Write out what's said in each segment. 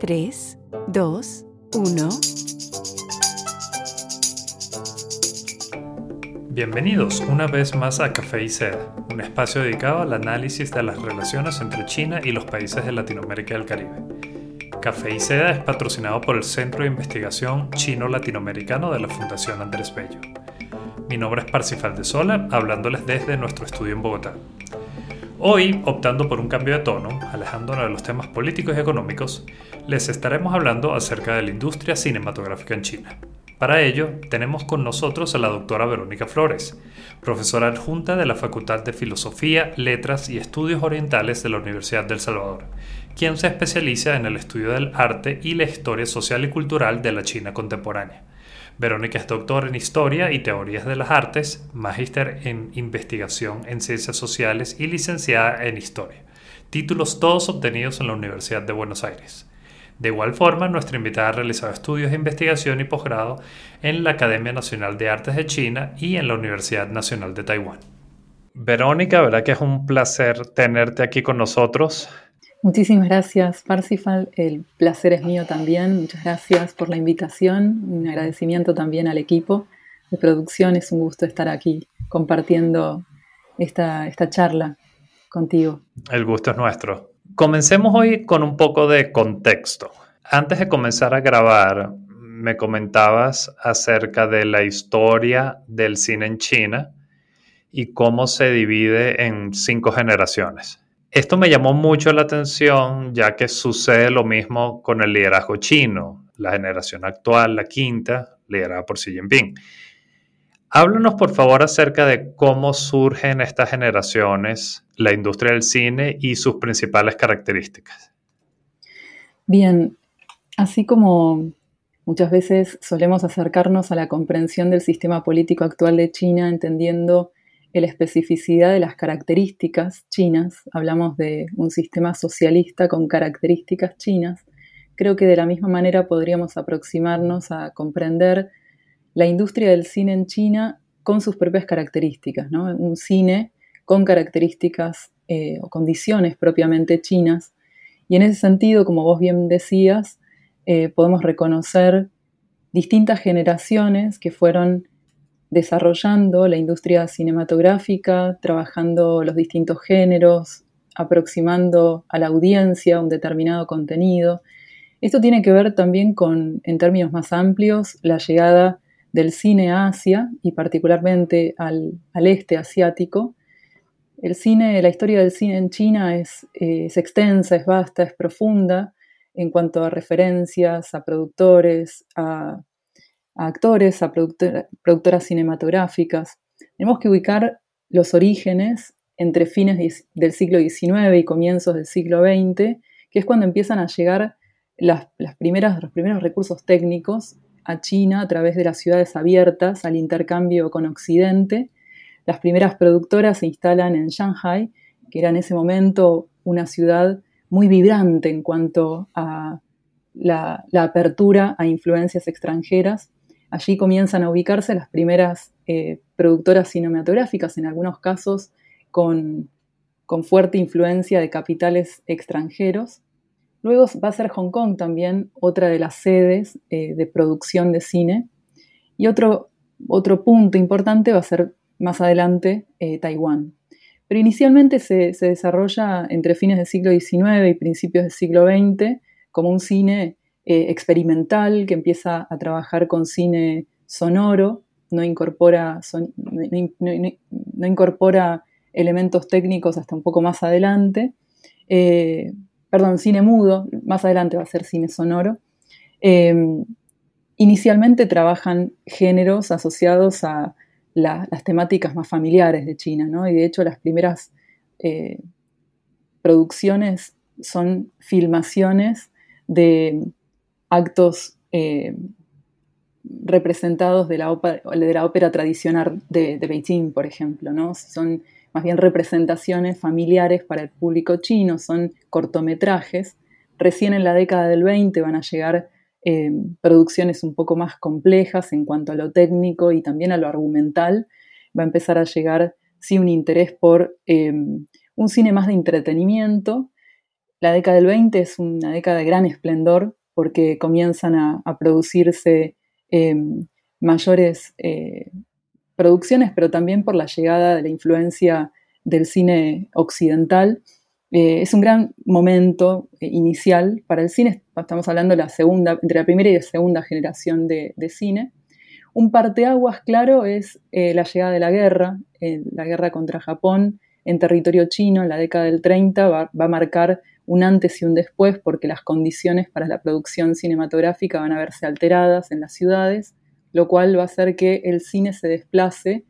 3, 2, 1. Bienvenidos una vez más a Café y Seda, un espacio dedicado al análisis de las relaciones entre China y los países de Latinoamérica y el Caribe. Café y Seda es patrocinado por el Centro de Investigación Chino-Latinoamericano de la Fundación Andrés Bello. Mi nombre es Parsifal de Sola, hablándoles desde nuestro estudio en Bogotá. Hoy, optando por un cambio de tono, alejándonos de los temas políticos y económicos, les estaremos hablando acerca de la industria cinematográfica en China. Para ello, tenemos con nosotros a la doctora Verónica Flores, profesora adjunta de la Facultad de Filosofía, Letras y Estudios Orientales de la Universidad del Salvador, quien se especializa en el estudio del arte y la historia social y cultural de la China contemporánea. Verónica es doctora en Historia y Teorías de las Artes, magíster en Investigación en Ciencias Sociales y licenciada en Historia. Títulos todos obtenidos en la Universidad de Buenos Aires. De igual forma, nuestra invitada ha realizado estudios de investigación y posgrado en la Academia Nacional de Artes de China y en la Universidad Nacional de Taiwán. Verónica, verdad que es un placer tenerte aquí con nosotros. Muchísimas gracias, Parsifal. El placer es mío también. Muchas gracias por la invitación. Un agradecimiento también al equipo de producción. Es un gusto estar aquí compartiendo esta, esta charla contigo. El gusto es nuestro. Comencemos hoy con un poco de contexto. Antes de comenzar a grabar, me comentabas acerca de la historia del cine en China y cómo se divide en cinco generaciones. Esto me llamó mucho la atención ya que sucede lo mismo con el liderazgo chino, la generación actual, la quinta, liderada por Xi Jinping. Háblanos por favor acerca de cómo surgen estas generaciones, la industria del cine y sus principales características. Bien, así como muchas veces solemos acercarnos a la comprensión del sistema político actual de China entendiendo la especificidad de las características chinas, hablamos de un sistema socialista con características chinas, creo que de la misma manera podríamos aproximarnos a comprender la industria del cine en China con sus propias características, ¿no? un cine con características eh, o condiciones propiamente chinas. Y en ese sentido, como vos bien decías, eh, podemos reconocer distintas generaciones que fueron desarrollando la industria cinematográfica, trabajando los distintos géneros, aproximando a la audiencia un determinado contenido. Esto tiene que ver también con, en términos más amplios, la llegada del cine a Asia y particularmente al, este asiático. El cine, la historia del cine en China es, es extensa, es vasta, es profunda en cuanto a referencias, a productores, a a actores, a productoras cinematográficas. Tenemos que ubicar los orígenes entre fines del siglo XIX y comienzos del siglo XX, que es cuando empiezan a llegar las, primeras, los primeros recursos técnicos a China a través de las ciudades abiertas al intercambio con Occidente. Las primeras productoras se instalan en Shanghai, que era en ese momento una ciudad muy vibrante en cuanto a la apertura a influencias extranjeras Allí comienzan a ubicarse las primeras eh, productoras cinematográficas, en algunos casos con, fuerte influencia de capitales extranjeros. Luego va a ser Hong Kong también otra de las sedes eh, de producción de cine. Y otro, otro punto importante va a ser más adelante eh, Taiwán. Pero inicialmente se, se, desarrolla entre fines del siglo XIX y principios del siglo XX como un cine eh, experimental que empieza a trabajar con cine sonoro, no incorpora, no, incorpora elementos técnicos hasta un poco más adelante. Eh, perdón, cine mudo, más adelante va a ser cine sonoro. Eh, inicialmente trabajan géneros asociados a las temáticas más familiares de China, ¿no? Y de hecho las primeras producciones son filmaciones de actos eh, representados de la, ópera, tradicional de, Beijing, por ejemplo, ¿no? Son más bien representaciones familiares para el público chino, son cortometrajes. Recién en la década del 20 van a llegar eh, producciones un poco más complejas en cuanto a lo técnico y también a lo argumental. Va a empezar a llegar, sí, un interés por eh, un cine más de entretenimiento La década del 20 es una década de gran esplendor porque comienzan a, producirse em, mayores eh, producciones, pero también por la llegada de la influencia del cine occidental. Eh, es un gran momento eh, inicial para el cine, estamos hablando la segunda, entre la primera y la segunda generación de, cine. Un parteaguas claro es la llegada de la guerra, la guerra contra Japón en territorio chino en la década del 30 va, va, a marcar un antes y un después porque las condiciones para la producción cinematográfica van a verse alteradas en las ciudades, lo cual va a hacer que el cine se desplace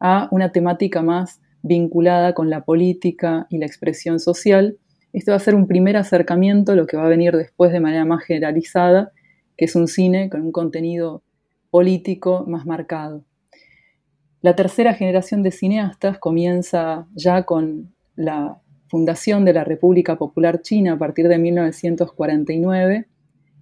a una temática más vinculada con la política y la expresión social. Este va a ser un primer acercamiento lo que va a venir después de manera más generalizada, que es un cine con un contenido político más marcado. La tercera generación de cineastas comienza ya con la fundación de la República Popular China a partir de 1949,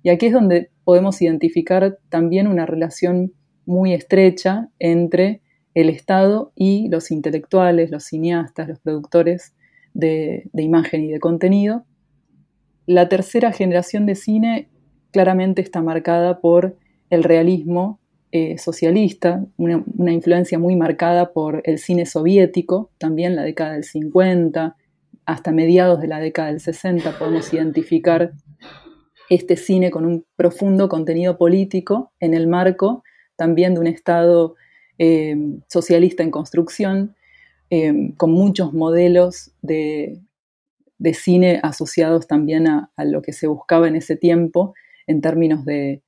y aquí es donde podemos identificar también una relación muy estrecha entre el Estado y los intelectuales, los cineastas, los productores de, imagen y de contenido. La tercera generación de cine claramente está marcada por el realismo eh, socialista, una, influencia muy marcada por el cine soviético, también la década del 50, hasta mediados de la década del 60 podemos identificar este cine con un profundo contenido político en el marco también de un Estado eh, socialista en construcción, eh, con muchos modelos de, cine asociados también a, a, lo que se buscaba en ese tiempo en términos de,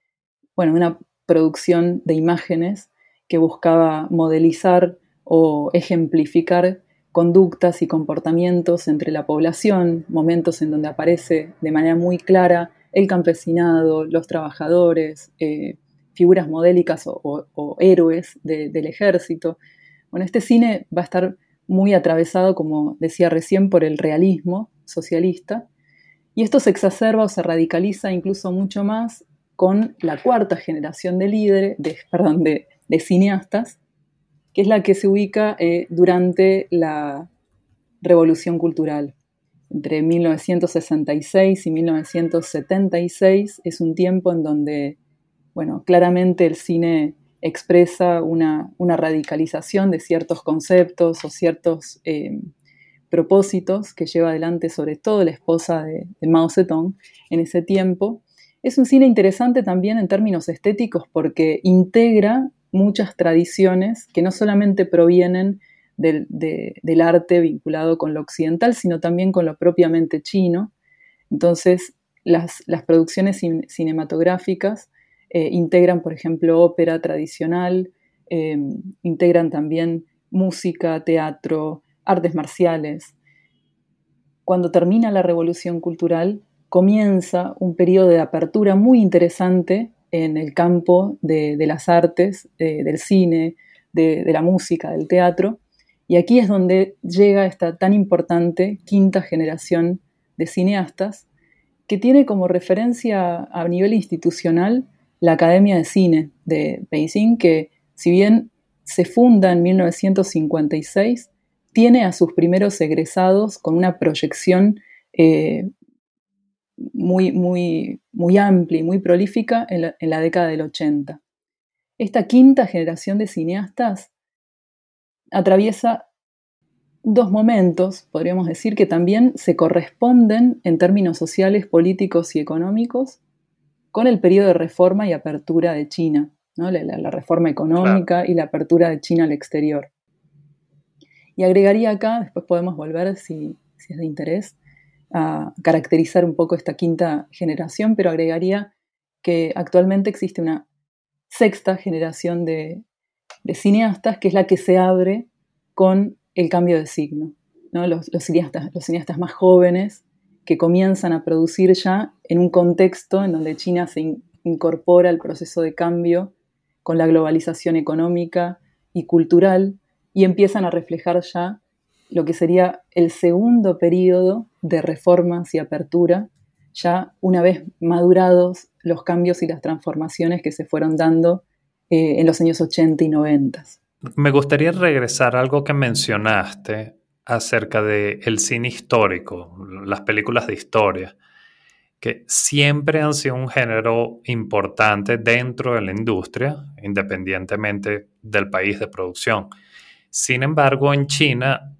bueno, una producción de imágenes que buscaba modelizar o ejemplificar conductas y comportamientos entre la población, momentos en donde aparece de manera muy clara el campesinado, los trabajadores, eh, figuras modélicas o, héroes del ejército. Bueno, este cine va a estar muy atravesado, como decía recién, por el realismo socialista, y esto se exacerba o se radicaliza incluso mucho más con la cuarta generación de líderes, de, perdón, de, cineastas, que es la que se ubica eh, durante la Revolución Cultural. Entre 1966 y 1976 es un tiempo en donde, bueno, claramente el cine expresa una, radicalización de ciertos conceptos o ciertos eh, propósitos que lleva adelante sobre todo la esposa de, de Mao Zedong en ese tiempo es un cine interesante también en términos estéticos porque integra muchas tradiciones que no solamente provienen del, arte vinculado con lo occidental, sino también con lo propiamente chino. Entonces, las, producciones cinematográficas eh, integran, por ejemplo, ópera tradicional, eh, integran también música, teatro, artes marciales. Cuando termina la revolución cultural, comienza un periodo de apertura muy interesante en el campo de, las artes, del cine, de, la música, del teatro. Y aquí es donde llega esta tan importante quinta generación de cineastas, que tiene como referencia a nivel institucional la Academia de Cine de Beijing, que si bien se funda en 1956, tiene a sus primeros egresados con una proyección eh, muy, muy, muy amplia y muy prolífica en la, década del 80. Esta quinta generación de cineastas atraviesa dos momentos, podríamos decir, que también se corresponden en términos sociales, políticos y económicos con el periodo de reforma y apertura de China, la, reforma económica y la apertura de China al exterior. Y agregaría acá, después podemos volver si, si es de interés, a caracterizar un poco esta quinta generación, pero agregaría que actualmente existe una sexta generación de, cineastas, que es la que se abre con el cambio de signo. Los, cineastas, los cineastas más jóvenes que comienzan a producir ya en un contexto en donde China se incorpora al proceso de cambio con la globalización económica y cultural y empiezan a reflejar ya lo que sería el segundo periodo de reformas y apertura, ya una vez madurados los cambios y las transformaciones que se fueron dando eh, en los años 80 y 90. Me gustaría regresar a algo que mencionaste acerca del el cine histórico, las películas de historia, que siempre han sido un género importante dentro de la industria, independientemente del país de producción. Sin embargo, en China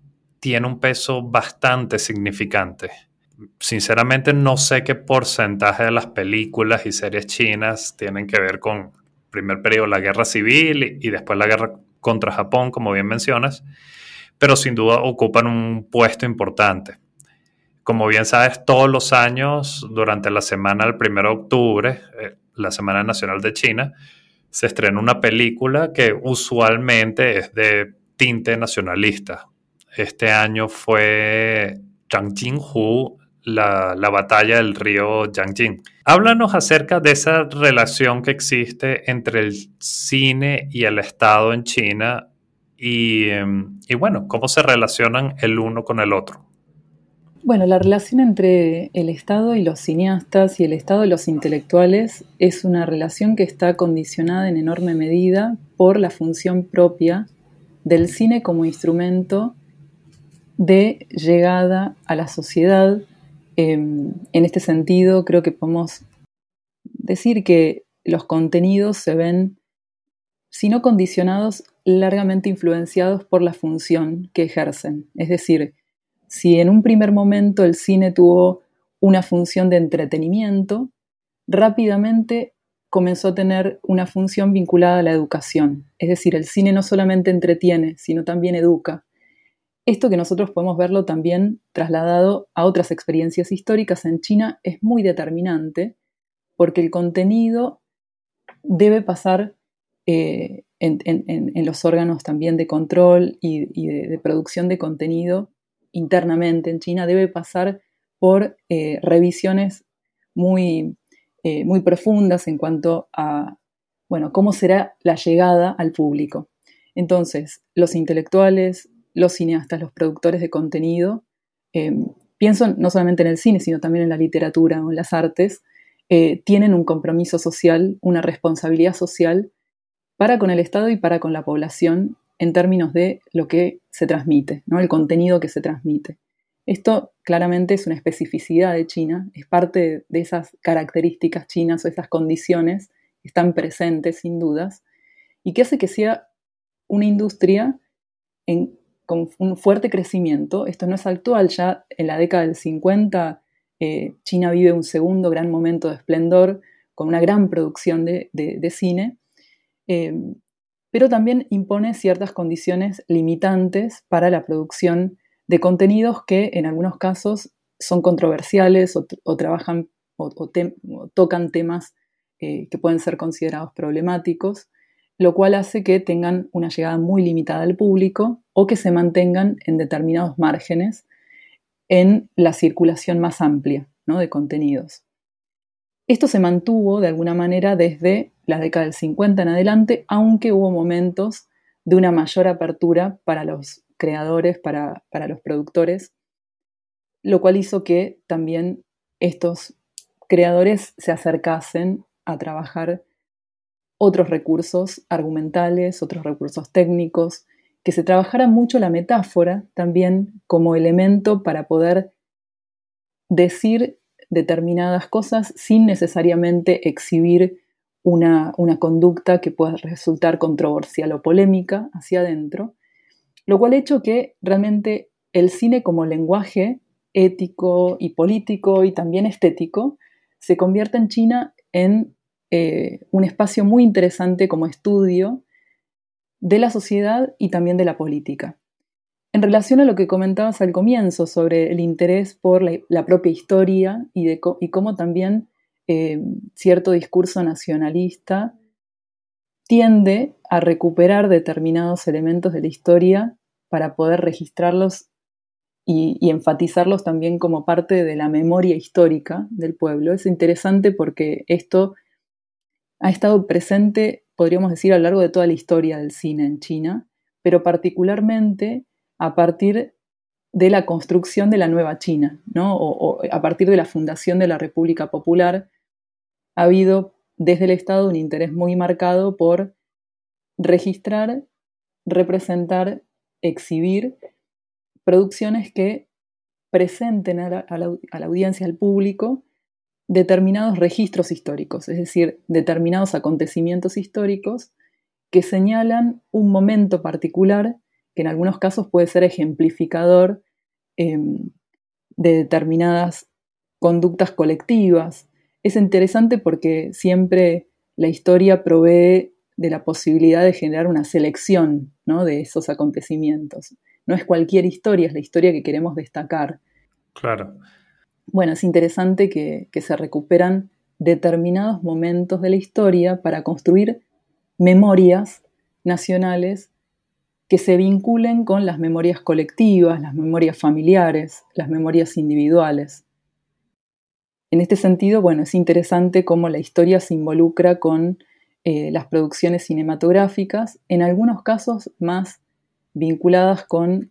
tiene un peso bastante significante. Sinceramente no sé qué porcentaje de las películas y series chinas tienen que ver con primer periodo la guerra civil y después la guerra contra Japón, como bien mencionas, pero sin duda ocupan un puesto importante. Como bien sabes, todos los años, durante la semana del 1 de octubre, eh, la Semana Nacional de China, se estrena una película que usualmente es de tinte nacionalista. Este año fue Zhang la, la batalla del río Yangjing. Háblanos acerca de esa relación que existe entre el cine y el Estado en China y, em, y bueno, cómo se relacionan el uno con el otro. Bueno, la relación entre el Estado y los cineastas y el Estado y los intelectuales es una relación que está condicionada en enorme medida por la función propia del cine como instrumento de llegada a la sociedad Em, en este sentido, creo que podemos decir que los contenidos se ven, si no condicionados, largamente influenciados por la función que ejercen. Es decir, si en un primer momento el cine tuvo una función de entretenimiento, rápidamente comenzó a tener una función vinculada a la educación. Es decir, el cine no solamente entretiene, sino también educa. Esto que nosotros podemos verlo también trasladado a otras experiencias históricas en China es muy determinante porque el contenido debe pasar eh, en, los órganos también de control y, de, producción de contenido internamente en China, debe pasar por eh, revisiones muy, eh, muy profundas en cuanto a bueno, cómo será la llegada al público. Entonces, los intelectuales, los cineastas, los productores de contenido, eh, pienso no solamente en el cine, sino también en la literatura o en las artes, eh, tienen un compromiso social, una responsabilidad social para con el Estado y para con la población en términos de lo que se transmite, ¿no? el contenido que se transmite. Esto claramente es una especificidad de China, es parte de esas características chinas o esas condiciones que están presentes sin dudas y que hace que sea una industria en con un fuerte crecimiento. Esto no es actual, ya en la década del 50 eh, China vive un segundo gran momento de esplendor con una gran producción de, cine, em, pero también impone ciertas condiciones limitantes para la producción de contenidos que en algunos casos son controversiales o, trabajan o, tocan temas eh, que pueden ser considerados problemáticos lo cual hace que tengan una llegada muy limitada al público o que se mantengan en determinados márgenes en la circulación más amplia de contenidos. Esto se mantuvo de alguna manera desde la década del 50 en adelante, aunque hubo momentos de una mayor apertura para los creadores, para, para los productores, lo cual hizo que también estos creadores se acercasen a trabajar otros recursos argumentales, otros recursos técnicos, que se trabajara mucho la metáfora también como elemento para poder decir determinadas cosas sin necesariamente exhibir una, una, conducta que pueda resultar controversial o polémica hacia adentro, lo cual ha hecho que realmente el cine como lenguaje ético y político y también estético se convierta en China en eh, un espacio muy interesante como estudio de la sociedad y también de la política. En relación a lo que comentabas al comienzo sobre el interés por la, propia historia y, cómo también eh, cierto discurso nacionalista tiende a recuperar determinados elementos de la historia para poder registrarlos y, enfatizarlos también como parte de la memoria histórica del pueblo. Es interesante porque esto ha estado presente, podríamos decir, a lo largo de toda la historia del cine en China, pero particularmente a partir de la construcción de la nueva China, ¿no? o, a partir de la fundación de la República Popular, ha habido desde el Estado un interés muy marcado por registrar, representar, exhibir producciones que presenten a la, audiencia, al público, determinados registros históricos, es decir, determinados acontecimientos históricos que señalan un momento particular que en algunos casos puede ser ejemplificador em, de determinadas conductas colectivas. Es interesante porque siempre la historia provee de la posibilidad de generar una selección de esos acontecimientos. No es cualquier historia, es la historia que queremos destacar. Claro. Bueno, es interesante que, se recuperan determinados momentos de la historia para construir memorias nacionales que se vinculen con las memorias colectivas, las memorias familiares, las memorias individuales. En este sentido, bueno, es interesante cómo la historia se involucra con eh, las producciones cinematográficas, en algunos casos más vinculadas con,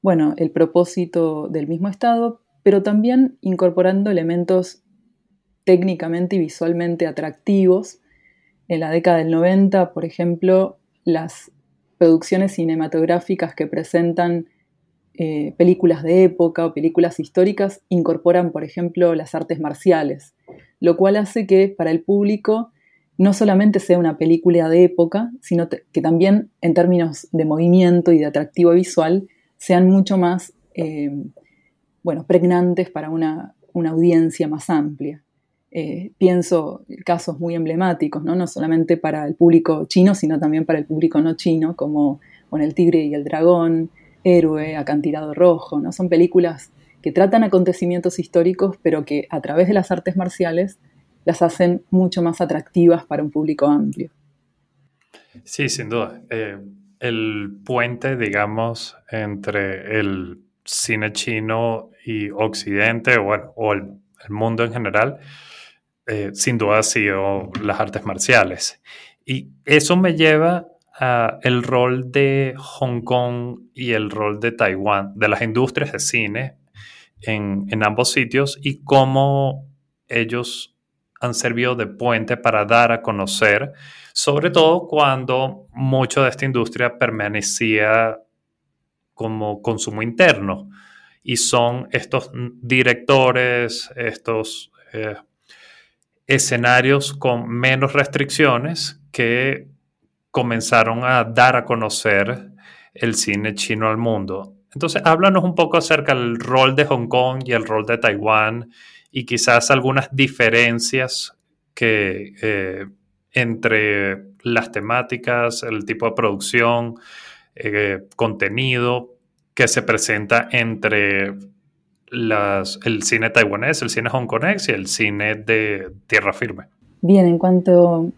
bueno, el propósito del mismo Estado, pero también incorporando elementos técnicamente y visualmente atractivos. En la década del 90, por ejemplo, las producciones cinematográficas que presentan eh, películas de época o películas históricas incorporan, por ejemplo, las artes marciales, lo cual hace que para el público no solamente sea una película de época, sino que también en términos de movimiento y de atractivo visual sean mucho más eh, bueno, pregnantes para una, audiencia más amplia. Eh, pienso casos muy emblemáticos, ¿no? solamente para el público chino, sino también para el público no chino, como El Tigre y el Dragón, Héroe, Acantilado Rojo. ¿no? Son películas que tratan acontecimientos históricos, pero que a través de las artes marciales las hacen mucho más atractivas para un público amplio. Sí, sin duda. Eh, el puente, digamos, entre el cine chino y Occidente, o el, mundo en general, eh, sin duda ha sido las artes marciales. Y eso me lleva a el rol de Hong Kong y el rol de Taiwán, de las industrias de cine en, en ambos sitios y cómo ellos han servido de puente para dar a conocer, sobre todo cuando mucho de esta industria permanecía como consumo interno y son estos directores, estos eh, escenarios con menos restricciones que comenzaron a dar a conocer el cine chino al mundo. Entonces, háblanos un poco acerca del rol de Hong Kong y el rol de Taiwán y quizás algunas diferencias que eh, entre las temáticas, el tipo de producción, eh, contenido que se presenta entre el cine taiwanés, el cine hongkonés y el cine de tierra firme. Bien, en cuanto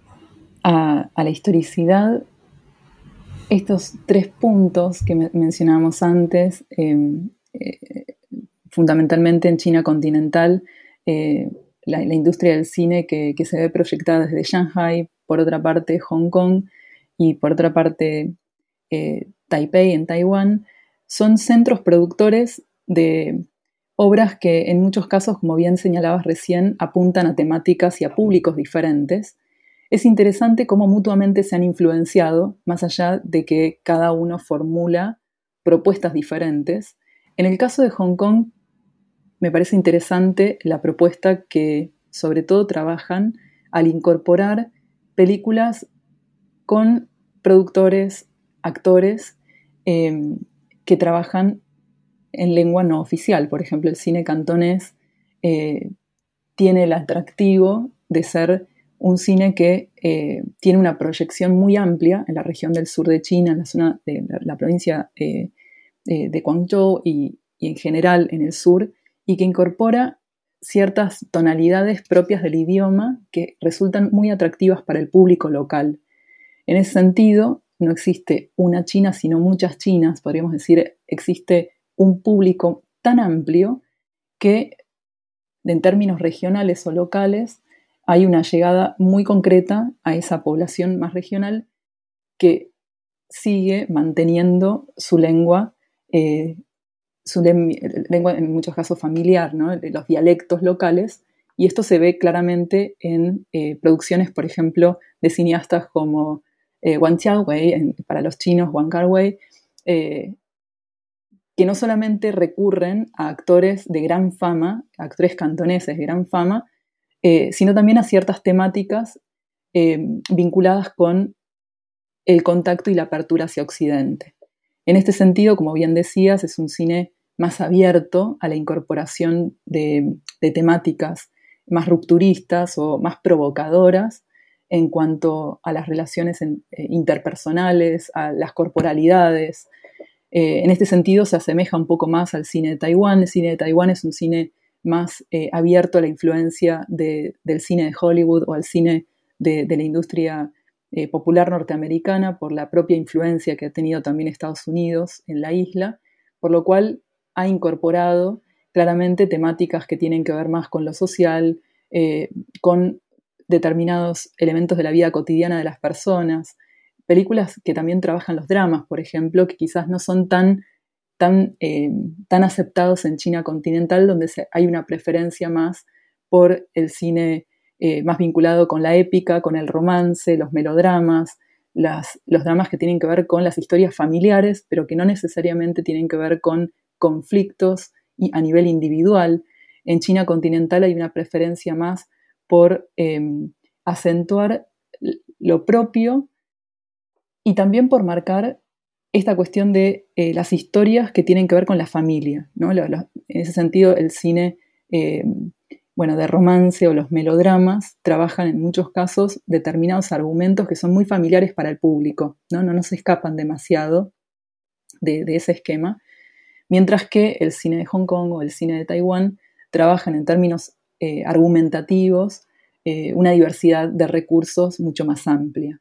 a, la historicidad, estos tres puntos que mencionábamos antes, em, eh, fundamentalmente en China continental, eh, la, industria del cine que, se ve proyectada desde Shanghai, por otra parte Hong Kong y por otra parte Taipei en Taiwán, son centros productores de obras que en muchos casos, como bien señalabas recién, apuntan a temáticas y a públicos diferentes. Es interesante cómo mutuamente se han influenciado, más allá de que cada uno formula propuestas diferentes. En el caso de Hong Kong, me parece interesante la propuesta que sobre todo trabajan al incorporar películas con productores, actores em, que trabajan en lengua no oficial. Por ejemplo, el cine cantonés eh, tiene el atractivo de ser un cine que eh, tiene una proyección muy amplia en la región del sur de China, en la zona de la, provincia eh, de Guangzhou y, y, en general en el sur, y que incorpora ciertas tonalidades propias del idioma que resultan muy atractivas para el público local. En ese sentido, no existe una China, sino muchas Chinas, podríamos decir, existe un público tan amplio que en términos regionales o locales hay una llegada muy concreta a esa población más regional que sigue manteniendo su lengua eh, su lengua en muchos casos familiar, ¿no? los dialectos locales, y esto se ve claramente en eh, producciones, por ejemplo, de cineastas como eh, Xiaowei, para los chinos Wang Kar-wei, eh, que no solamente recurren a actores de gran fama, actores cantoneses de gran fama, eh, sino también a ciertas temáticas eh, vinculadas con el contacto y la apertura hacia Occidente. En este sentido, como bien decías, es un cine más abierto a la incorporación de, temáticas más rupturistas o más provocadoras en cuanto a las relaciones eh, interpersonales, a las corporalidades. en este sentido se asemeja un poco más al cine de Taiwán. El cine de Taiwán es un cine más eh, abierto a la influencia del cine de Hollywood o al cine de, la industria eh, popular norteamericana por la propia influencia que ha tenido también Estados Unidos en la isla, por lo cual ha incorporado claramente temáticas que tienen que ver más con lo social, eh, con determinados elementos de la vida cotidiana de las personas, películas que también trabajan los dramas, por ejemplo, que quizás no son tan tan, eh, tan aceptados en China continental, donde hay una preferencia más por el cine eh, más vinculado con la épica, con el romance, los melodramas, las, los dramas que tienen que ver con las historias familiares, pero que no necesariamente tienen que ver con conflictos y a nivel individual. En China continental hay una preferencia más por em, acentuar lo propio y también por marcar esta cuestión de eh, las historias que tienen que ver con la familia. ¿no? en ese sentido, el cine eh, bueno, de romance o los melodramas trabajan en muchos casos determinados argumentos que son muy familiares para el público, no, no, se escapan demasiado de, ese esquema, mientras que el cine de Hong Kong o el cine de Taiwán trabajan en términos eh, argumentativos una diversidad de recursos mucho más amplia.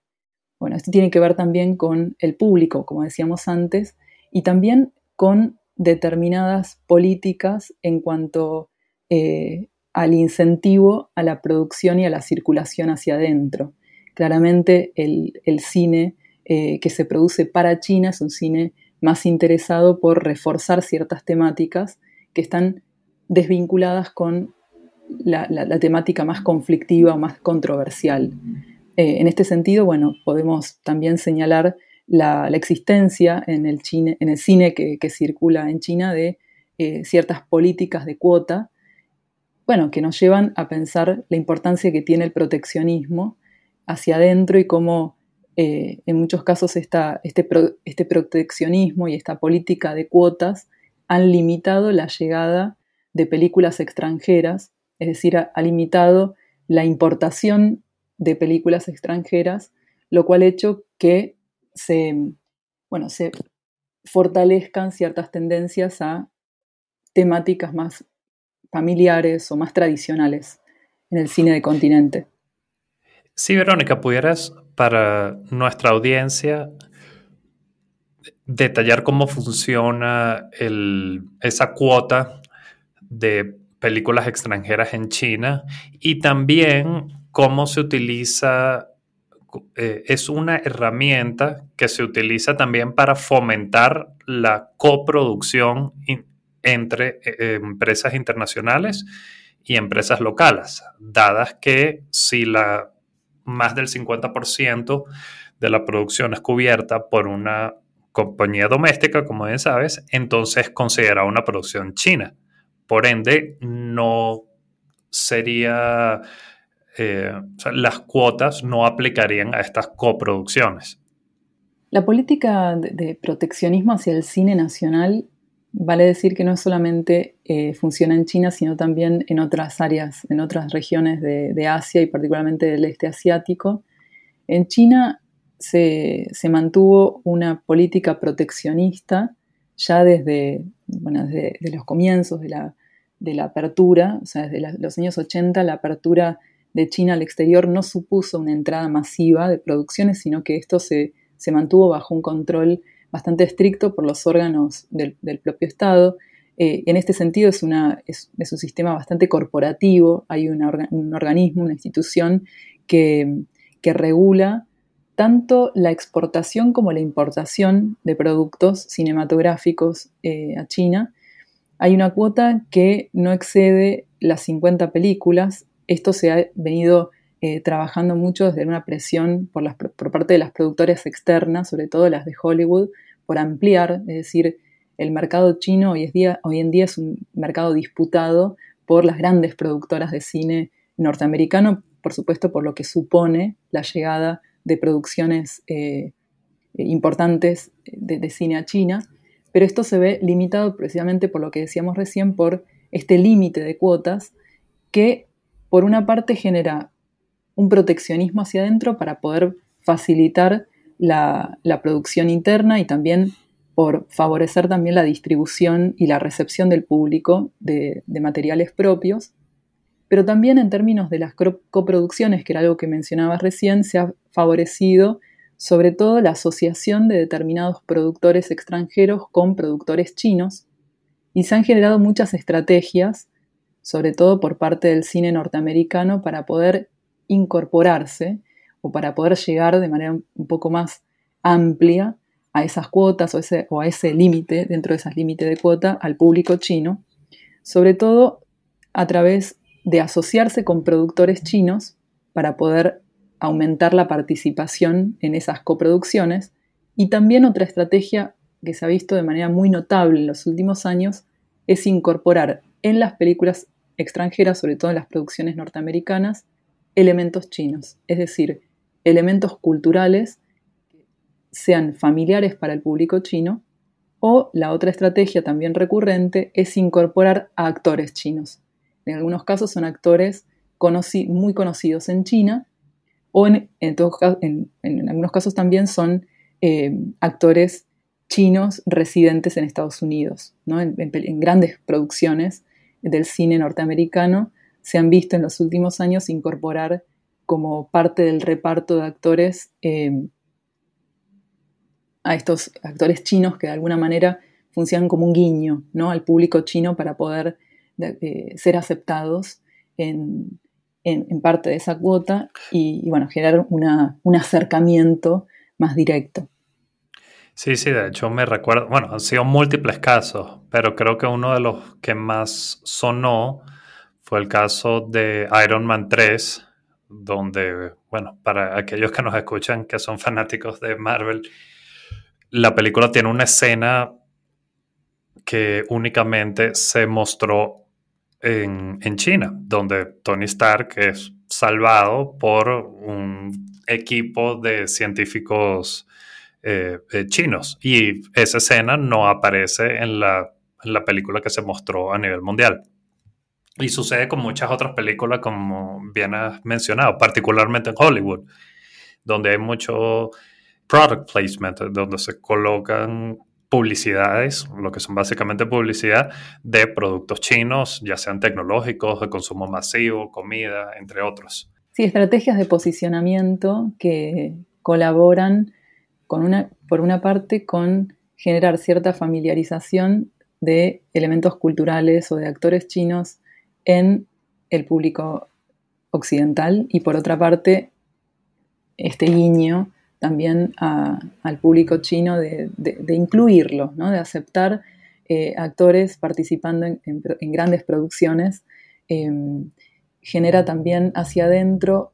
Bueno, esto tiene que ver también con el público, como decíamos antes, y también con determinadas políticas en cuanto eh, al incentivo a la producción y a la circulación hacia adentro. Claramente el, cine eh, que se produce para China es un cine más interesado por reforzar ciertas temáticas que están desvinculadas con la, temática más conflictiva o más controversial. Eh, en este sentido, bueno, podemos también señalar la, existencia en el, en el cine que, circula en China de eh, ciertas políticas de cuota, bueno, que nos llevan a pensar la importancia que tiene el proteccionismo hacia adentro y cómo eh, en muchos casos este, este, proteccionismo y esta política de cuotas han limitado la llegada de películas extranjeras, es decir, ha limitado la importación de películas extranjeras, lo cual ha hecho que se, bueno, se fortalezcan ciertas tendencias a temáticas más familiares o más tradicionales en el cine de continente. Sí, Verónica, ¿pudieras para nuestra audiencia detallar cómo funciona esa cuota de películas extranjeras en China y también cómo se utiliza, eh, es una herramienta que se utiliza también para fomentar la coproducción entre eh, empresas internacionales y empresas locales, dadas que si la, más del 50% de la producción es cubierta por una compañía doméstica, como bien sabes, entonces considera una producción china. Por ende, no sería eh, las cuotas no aplicarían a estas coproducciones. La política de, proteccionismo hacia el cine nacional vale decir que no solamente eh, funciona en China, sino también en otras áreas, en otras regiones de, Asia y particularmente del este asiático. En China se, mantuvo una política proteccionista ya desde, los comienzos de la, apertura, o sea, desde los años 80, la apertura de China al exterior no supuso una entrada masiva de producciones, sino que esto se, mantuvo bajo un control bastante estricto por los órganos del, propio Estado. Eh, en este sentido es, una, es, un sistema bastante corporativo, hay un organismo, una institución que, regula tanto la exportación como la importación de productos cinematográficos eh, a China. Hay una cuota que no excede las 50 películas. Esto se ha venido eh, trabajando mucho desde una presión por, parte de las productoras externas, sobre todo las de Hollywood, por ampliar, es decir, el mercado chino hoy en día es un mercado disputado por las grandes productoras de cine norteamericano, por supuesto por lo que supone la llegada de producciones eh, importantes de, cine a China, pero esto se ve limitado precisamente por lo que decíamos recién, por este límite de cuotas que por una parte genera un proteccionismo hacia adentro para poder facilitar la, producción interna y también por favorecer también la distribución y la recepción del público de, de materiales propios, pero también en términos de las coproducciones, que era algo que mencionabas recién, se ha favorecido sobre todo la asociación de determinados productores extranjeros con productores chinos, y se han generado muchas estrategias, sobre todo por parte del cine norteamericano, para poder incorporarse o para poder llegar de manera un poco más amplia a esas cuotas o, a ese límite, dentro de esas límites de cuota, al público chino, sobre todo a través de asociarse con productores chinos para poder aumentar la participación en esas coproducciones. Y también otra estrategia que se ha visto de manera muy notable en los últimos años es incorporar en las películas extranjeras, sobre todo en las producciones norteamericanas, elementos chinos, es decir, elementos culturales que sean familiares para el público chino, o la otra estrategia también recurrente es incorporar a actores chinos. En algunos casos son actores muy conocidos en China o en, algunos casos también son eh, actores chinos residentes en Estados Unidos. En, grandes producciones del cine norteamericano se han visto en los últimos años incorporar como parte del reparto de actores eh, a estos actores chinos que de alguna manera funcionan como un guiño ¿no? al público chino para poder eh, ser aceptados en, parte de esa cuota y, bueno, generar un acercamiento más directo. Sí, sí, de hecho me recuerdo, bueno, han sido múltiples casos, pero creo que uno de los que más sonó fue el caso de Iron Man 3, donde, bueno, para aquellos que nos escuchan que son fanáticos de Marvel, la película tiene una escena que únicamente se mostró en, China, donde Tony Stark es salvado por un equipo de científicos eh, eh, chinos. Y esa escena no aparece en la, en la película que se mostró a nivel mundial. Y sucede con muchas otras películas, como bien has mencionado, particularmente en Hollywood, donde hay mucho product placement, donde se colocan publicidades, lo que son básicamente publicidad de productos chinos, ya sean tecnológicos, de consumo masivo, comida, entre otros. Sí, estrategias de posicionamiento que colaboran con una, por una parte con generar cierta familiarización de elementos culturales o de actores chinos en el público occidental y por otra parte este guiño también al público chino de, incluirlo, de aceptar eh, actores participando en, grandes producciones, em, genera también hacia adentro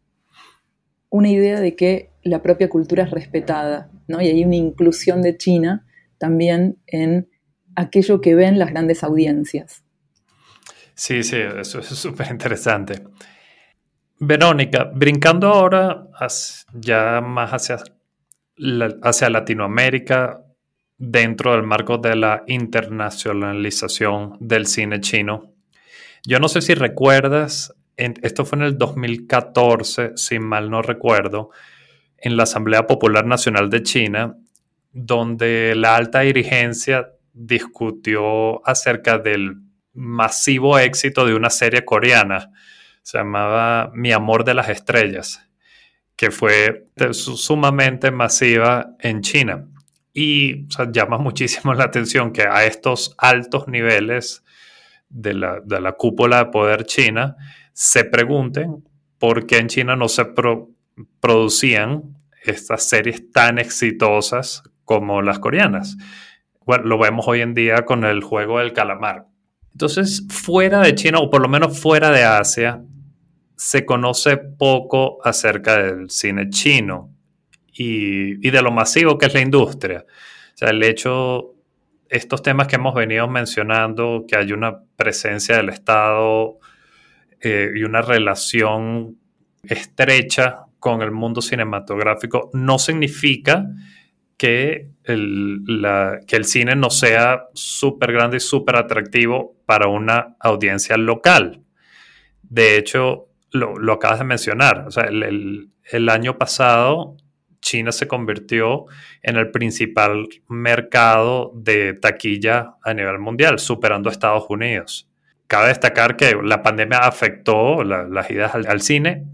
una idea de que la propia cultura es respetada, y hay una inclusión de China también en aquello que ven las grandes audiencias. Sí, sí, eso es súper interesante. Verónica, brincando ahora ya más hacia hacia Latinoamérica dentro del marco de la internacionalización del cine chino. Yo no sé si recuerdas, esto fue en el 2014, si mal no recuerdo, en la Asamblea Popular Nacional de China, donde la alta dirigencia discutió acerca del masivo éxito de una serie coreana, se llamaba Mi Amor de las Estrellas que fue sumamente masiva en China. Y llama muchísimo la atención que a estos altos niveles de la, cúpula de poder china se pregunten por qué en China no se producían estas series tan exitosas como las coreanas. Bueno, lo vemos hoy en día con el juego del calamar. Entonces, fuera de China, o por lo menos fuera de Asia, se conoce poco acerca del cine chino y, de lo masivo que es la industria. O sea, el hecho estos temas que hemos venido mencionando, que hay una presencia del Estado eh, y una relación estrecha con el mundo cinematográfico, no significa que el, que el cine no sea súper grande y súper atractivo para una audiencia local. De hecho, lo, acabas de mencionar, el, el año pasado China se convirtió en el principal mercado de taquilla a nivel mundial, superando a Estados Unidos. Cabe destacar que la pandemia afectó las ideas al, cine,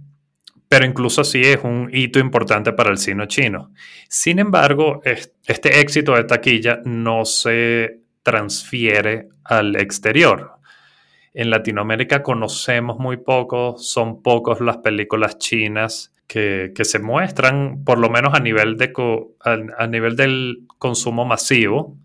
pero incluso así es un hito importante para el cine chino. Sin embargo, este éxito de taquilla no se transfiere al exterior. En Latinoamérica conocemos muy poco, son pocos las películas chinas que, se muestran, por lo menos a nivel, de a, nivel del consumo masivo.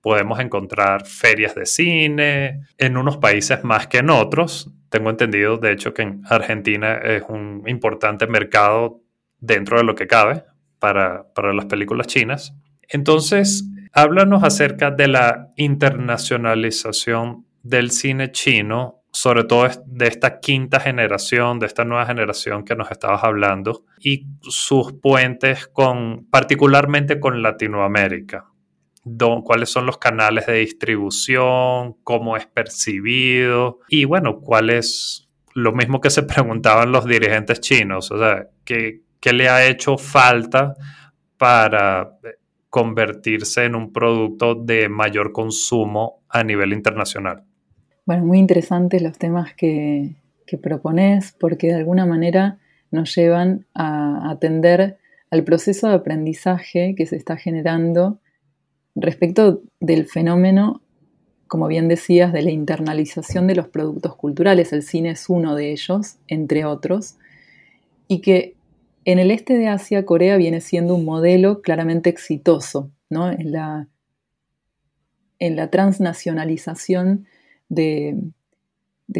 Podemos encontrar ferias de cine en unos países más que en otros. Tengo entendido, de hecho, que en Argentina es un importante mercado dentro de lo que cabe para, para las películas chinas. Entonces, háblanos acerca de la internacionalización del cine chino sobre todo de esta quinta generación, de esta nueva generación que nos estabas hablando, y sus puentes con, particularmente con Latinoamérica. cuáles son los canales de distribución, cómo es percibido y bueno, cuál es lo mismo que se preguntaban los dirigentes chinos, o sea, qué, qué le ha hecho falta para convertirse en un producto de mayor consumo a nivel internacional. Bueno, muy interesantes los temas que, que propones porque de alguna manera nos llevan a atender al proceso de aprendizaje que se está generando respecto del fenómeno, como bien decías, de la internalización de los productos culturales. El cine es uno de ellos, entre otros, y que en el este de Asia, Corea viene siendo un modelo claramente exitoso ¿no? en, la, en la transnacionalización de,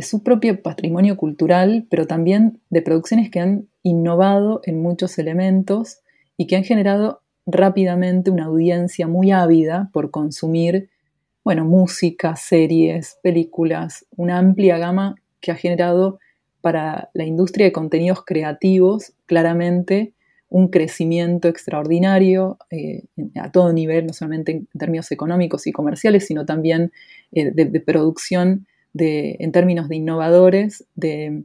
su propio patrimonio cultural, pero también de producciones que han innovado en muchos elementos y que han generado rápidamente una audiencia muy ávida por consumir, bueno, música, series, películas, una amplia gama que ha generado para la industria de contenidos creativos claramente un crecimiento extraordinario eh, a todo nivel, no solamente en términos económicos y comerciales, sino también eh, de, producción en términos de innovadores, de,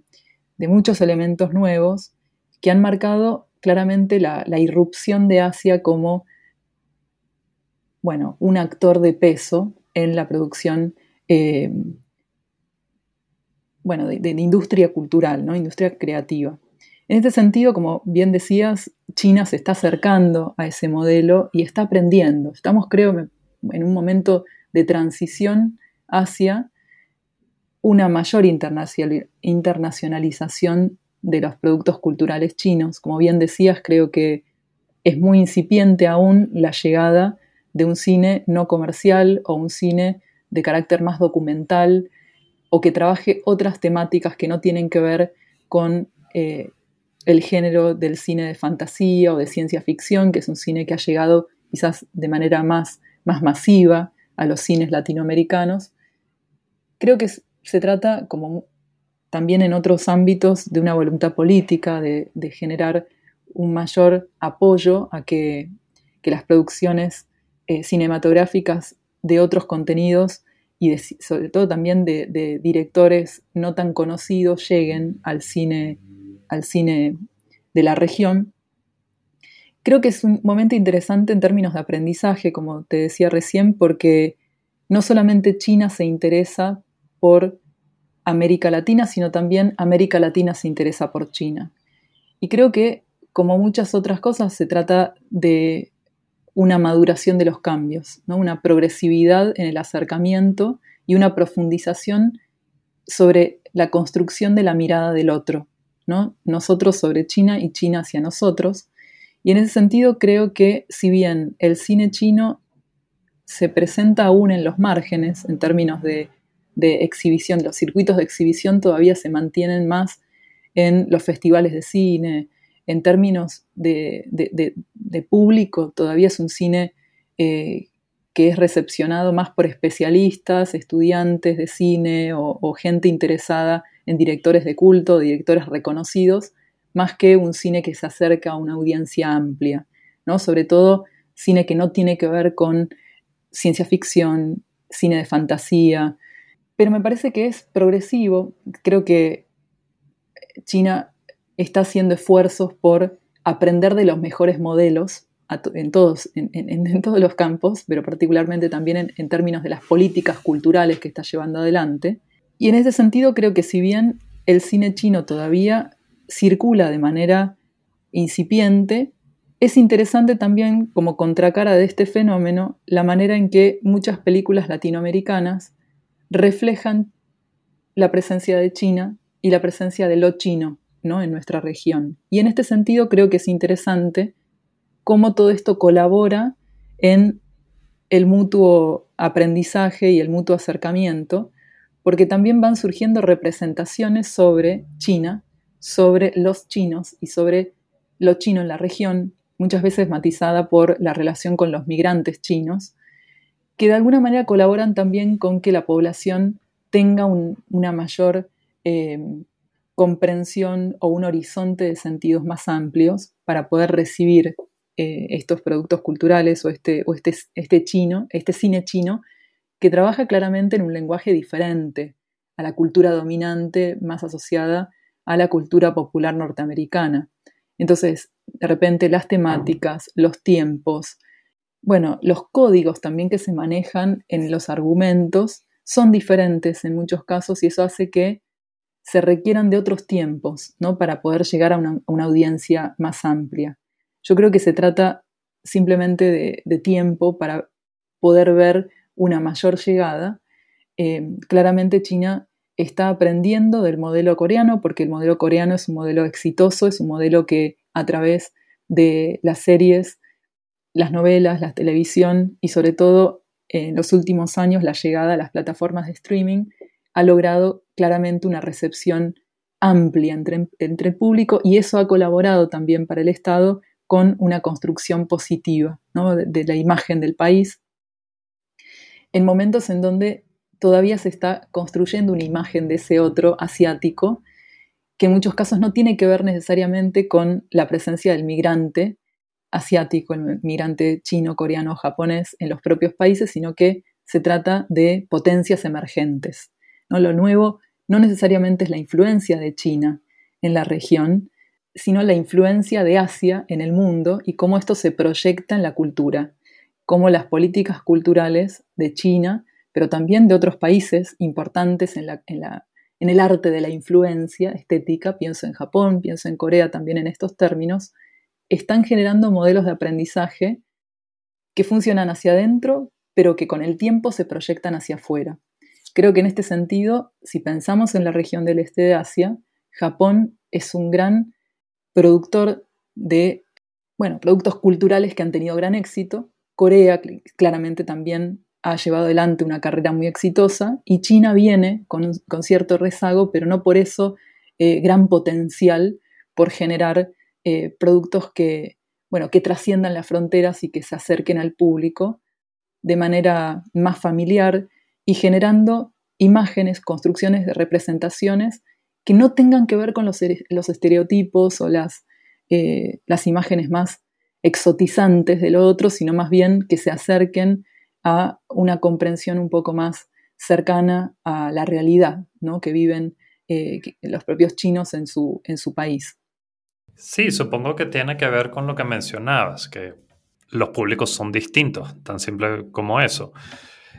muchos elementos nuevos que han marcado claramente la, irrupción de Asia como bueno, un actor de peso en la producción eh, bueno, de, industria cultural, ¿no? industria creativa. En este sentido, como bien decías, China se está acercando a ese modelo y está aprendiendo. Estamos, creo, en un momento de transición hacia una mayor internacionalización de los productos culturales chinos. Como bien decías, creo que es muy incipiente aún la llegada de un cine no comercial o un cine de carácter más documental o que trabaje otras temáticas que no tienen que ver con eh, el género del cine de fantasía o de ciencia ficción, que es un cine que ha llegado quizás de manera más, más masiva a los cines latinoamericanos. Creo que se trata, como también en otros ámbitos, de una voluntad política, de, generar un mayor apoyo a que, las producciones eh, cinematográficas de otros contenidos y sobre todo también de, de, directores no tan conocidos lleguen al cine al cine de la región. Creo que es un momento interesante en términos de aprendizaje, como te decía recién, porque no solamente China se interesa por América Latina, sino también América Latina se interesa por China. Y creo que, como muchas otras cosas, se trata de una maduración de los cambios, ¿no? una progresividad en el acercamiento y una profundización sobre la construcción de la mirada del otro. Nosotros sobre China y China hacia nosotros. Y en ese sentido creo que si bien el cine chino se presenta aún en los márgenes en términos de, exhibición, los circuitos de exhibición todavía se mantienen más en los festivales de cine, en términos de, público, todavía es un cine eh, que es recepcionado más por especialistas, estudiantes de cine o, gente interesada en directores de culto, directores reconocidos, más que un cine que se acerca a una audiencia amplia, ¿no? Sobre todo cine que no tiene que ver con ciencia ficción, cine de fantasía, pero me parece que es progresivo. Creo que China está haciendo esfuerzos por aprender de los mejores modelos en, todos, en, todos los campos, pero particularmente también en, términos de las políticas culturales que está llevando adelante. Y en ese sentido creo que si bien el cine chino todavía circula de manera incipiente, es interesante también como contracara de este fenómeno la manera en que muchas películas latinoamericanas reflejan la presencia de China y la presencia de lo chino ¿no? en nuestra región. Y en este sentido creo que es interesante cómo todo esto colabora en el mutuo aprendizaje y el mutuo acercamiento, porque también van surgiendo representaciones sobre China, sobre los chinos y sobre lo chino en la región, muchas veces matizada por la relación con los migrantes chinos, que de alguna manera colaboran también con que la población tenga una mayor eh, comprensión o un horizonte de sentidos más amplios para poder recibir eh, estos productos culturales o, este, este, este chino, este cine chino, que trabaja claramente en un lenguaje diferente a la cultura dominante más asociada a la cultura popular norteamericana. Entonces, de repente las temáticas, los tiempos, bueno, los códigos también que se manejan en los argumentos son diferentes en muchos casos y eso hace que se requieran de otros tiempos, ¿no? Para poder llegar a una, audiencia más amplia. Yo creo que se trata simplemente de, tiempo para poder ver una mayor llegada. Eh, claramente China está aprendiendo del modelo coreano porque el modelo coreano es un modelo exitoso, es un modelo que a través de las series, las novelas, la televisión y sobre todo en los últimos años la llegada a las plataformas de streaming ha logrado claramente una recepción amplia entre, el público y eso ha colaborado también para el Estado con una construcción positiva de, la imagen del país en momentos en donde todavía se está construyendo una imagen de ese otro asiático que en muchos casos no tiene que ver necesariamente con la presencia del migrante asiático, el migrante chino, coreano, japonés en los propios países, sino que se trata de potencias emergentes. ¿no? Lo nuevo no necesariamente es la influencia de China en la región, sino la influencia de Asia en el mundo y cómo esto se proyecta en la cultura, cómo las políticas culturales de China, pero también de otros países importantes en, el arte de la influencia estética, pienso en Japón, pienso en Corea también en estos términos, están generando modelos de aprendizaje que funcionan hacia adentro, pero que con el tiempo se proyectan hacia afuera. Creo que en este sentido, si pensamos en la región del este de Asia, Japón es un gran productor de, bueno, productos culturales que han tenido gran éxito. Corea claramente también ha llevado adelante una carrera muy exitosa y China viene con, cierto rezago, pero no por eso eh, gran potencial por generar eh, productos que, bueno, que trasciendan las fronteras y que se acerquen al público de manera más familiar y generando imágenes, construcciones de representaciones que no tengan que ver con los, estereotipos o las, eh, las imágenes más exotizantes de lo otro, sino más bien que se acerquen a una comprensión un poco más cercana a la realidad ¿no? que viven eh, los propios chinos en su, en su país. Sí, supongo que tiene que ver con lo que mencionabas, que los públicos son distintos, tan simple como eso.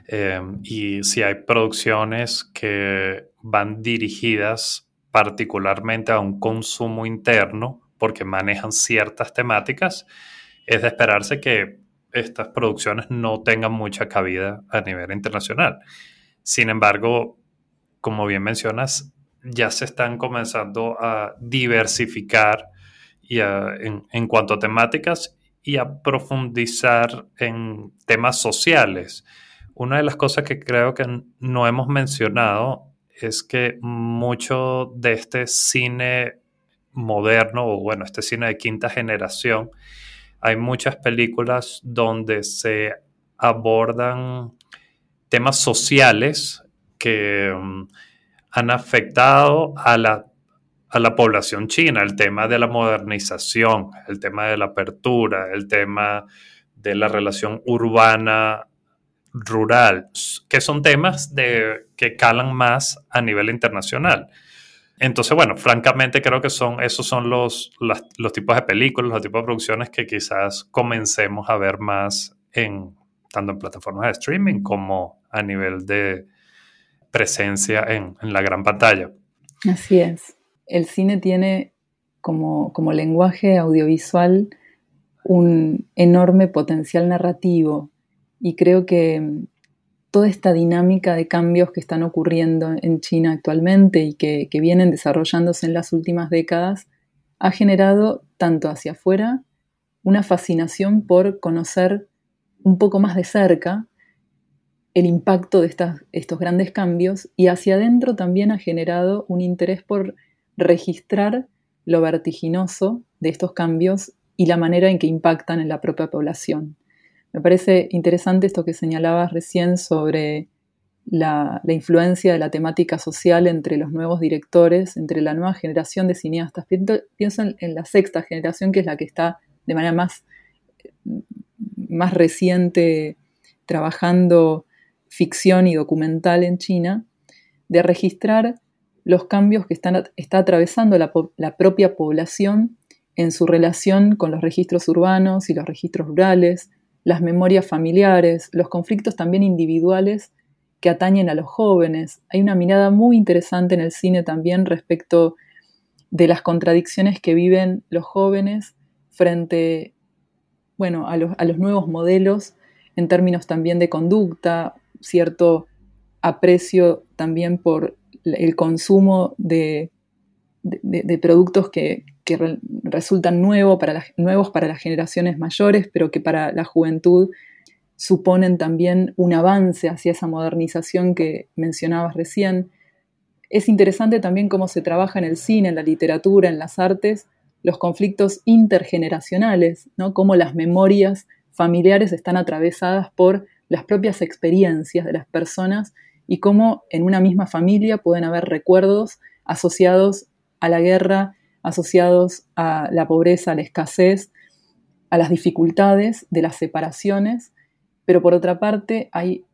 Eh, y si hay producciones que van dirigidas particularmente a un consumo interno porque manejan ciertas temáticas, es de esperarse que estas producciones no tengan mucha cabida a nivel internacional. Sin embargo, como bien mencionas, ya se están comenzando a diversificar en cuanto a temáticas y a profundizar en temas sociales una de las cosas que creo que no hemos mencionado es que mucho de este cine moderno, o bueno, este cine de quinta generación, hay muchas películas donde se abordan temas sociales que mm, han afectado a la, a la población china, el tema de la modernización, el tema de la apertura, el tema de la relación urbana rural, que son temas de, que calan más a nivel internacional. Entonces, bueno, francamente creo que son, esos son los, tipos de películas, los tipos de producciones que quizás comencemos a ver más en tanto en plataformas de streaming como a nivel de presencia en, la gran pantalla. Así es. El cine tiene como lenguaje audiovisual un enorme potencial narrativo y creo que toda esta dinámica de cambios que están ocurriendo en China actualmente y que, vienen desarrollándose en las últimas décadas ha generado tanto hacia afuera una fascinación por conocer un poco más de cerca el impacto de estos grandes cambios y hacia adentro también ha generado un interés por registrar lo vertiginoso de estos cambios y la manera en que impactan en la propia población. Me parece interesante esto que señalabas recién sobre la, influencia de la temática social entre los nuevos directores, entre la nueva generación de cineastas. Pienso en, la sexta generación, que es la que está de manera más, más reciente trabajando ficción y documental en China, de registrar los cambios que está atravesando la propia población en su relación con los registros urbanos y los registros rurales, las memorias familiares, los conflictos también individuales que atañen a los jóvenes. Hay una mirada muy interesante en el cine también respecto de las contradicciones que viven los jóvenes frente bueno, a, los, a los nuevos modelos en términos también de conducta, cierto aprecio también por el consumo de, de productos que, resultan nuevos para las generaciones mayores, pero que para la juventud suponen también un avance hacia esa modernización que mencionabas recién. Es interesante también cómo se trabaja en el cine, en la literatura, en las artes, los conflictos intergeneracionales, ¿no? cómo las memorias familiares están atravesadas por las propias experiencias de las personas y cómo en una misma familia pueden haber recuerdos asociados a la guerra, asociados a la pobreza, a la escasez, a las dificultades de las separaciones, pero por otra parte hay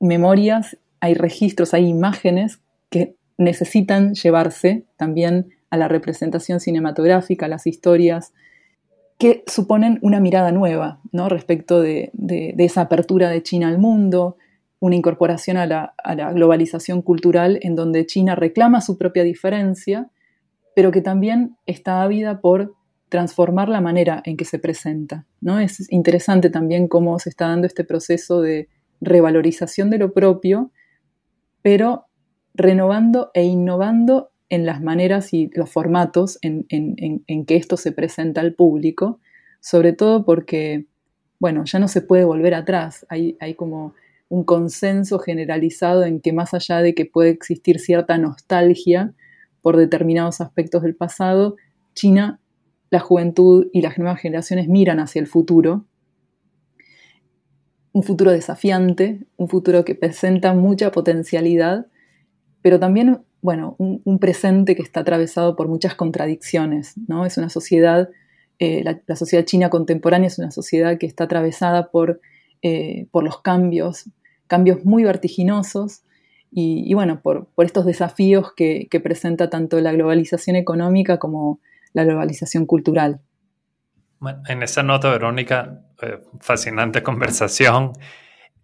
memorias, hay registros, hay imágenes que necesitan llevarse también a la representación cinematográfica, a las historias, que suponen una mirada nueva ¿no? respecto de, esa apertura de China al mundo, una incorporación a la, a la globalización cultural en donde China reclama su propia diferencia, pero que también está ávida por transformar la manera en que se presenta. ¿no? Es interesante también cómo se está dando este proceso de revalorización de lo propio, pero renovando e innovando en las maneras y los formatos en, que esto se presenta al público, sobre todo porque, bueno, ya no se puede volver atrás, hay, hay como un consenso generalizado en que más allá de que puede existir cierta nostalgia, por determinados aspectos del pasado, China, la juventud y las nuevas generaciones miran hacia el futuro, un futuro desafiante, un futuro que presenta mucha potencialidad, pero también, bueno, un, presente que está atravesado por muchas contradicciones, ¿no? Es una sociedad, eh, la, sociedad china contemporánea es una sociedad que está atravesada por, eh, por los cambios, cambios muy vertiginosos, y, bueno, por, estos desafíos que, presenta tanto la globalización económica como la globalización cultural. Bueno, en esa nota, Verónica, eh, fascinante conversación.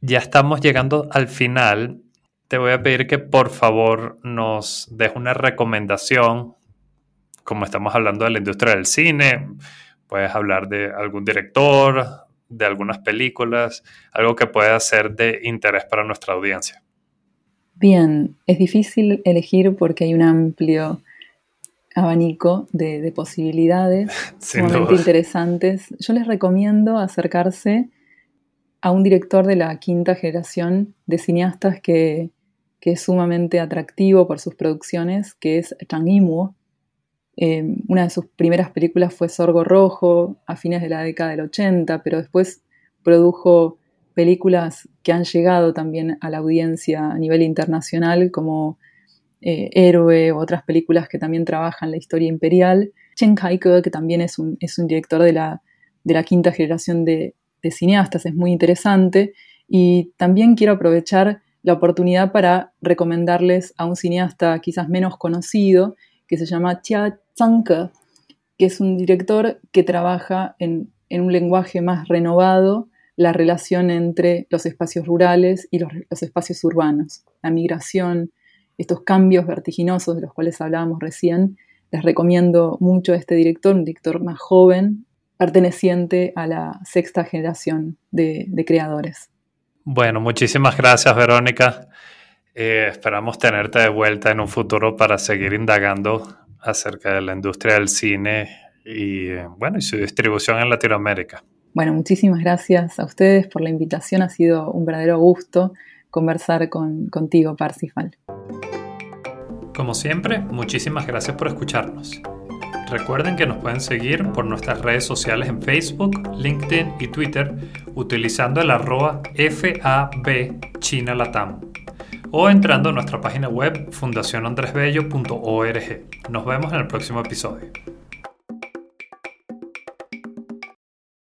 Ya estamos llegando al final. Te voy a pedir que por favor nos des una recomendación, como estamos hablando de la industria del cine, puedes hablar de algún director, de algunas películas, algo que pueda ser de interés para nuestra audiencia. Bien, es difícil elegir porque hay un amplio abanico de, posibilidades sumamente interesantes. Yo les recomiendo acercarse a un director de la quinta generación de cineastas que, es sumamente atractivo por sus producciones, que es Chang Yimou. Eh, una de sus primeras películas fue Sorgo Rojo a fines de la década del 80, pero después produjo películas que han llegado también a la audiencia a nivel internacional, como eh, Héroe u otras películas que también trabajan la historia imperial. Chen Kaike, que también es un, es un director de la, de la quinta generación de, de cineastas, es muy interesante. Y también quiero aprovechar la oportunidad para recomendarles a un cineasta quizás menos conocido, que se llama Chia Zhangke, que es un director que trabaja en, un lenguaje más renovado la relación entre los espacios rurales y los, espacios urbanos, la migración, estos cambios vertiginosos de los cuales hablábamos recién. Les recomiendo mucho a este director, un director más joven, perteneciente a la sexta generación de, creadores. Bueno, muchísimas gracias Verónica. Eh, esperamos tenerte de vuelta en un futuro para seguir indagando acerca de la industria del cine y, eh, bueno, y su distribución en Latinoamérica. Bueno, muchísimas gracias a ustedes por la invitación. Ha sido un verdadero gusto conversar con, contigo, Parsifal. Como siempre, muchísimas gracias por escucharnos. Recuerden que nos pueden seguir por nuestras redes sociales en Facebook, LinkedIn y Twitter utilizando el arroba FAB o entrando a nuestra página web fundacionandresbello.org. Nos vemos en el próximo episodio.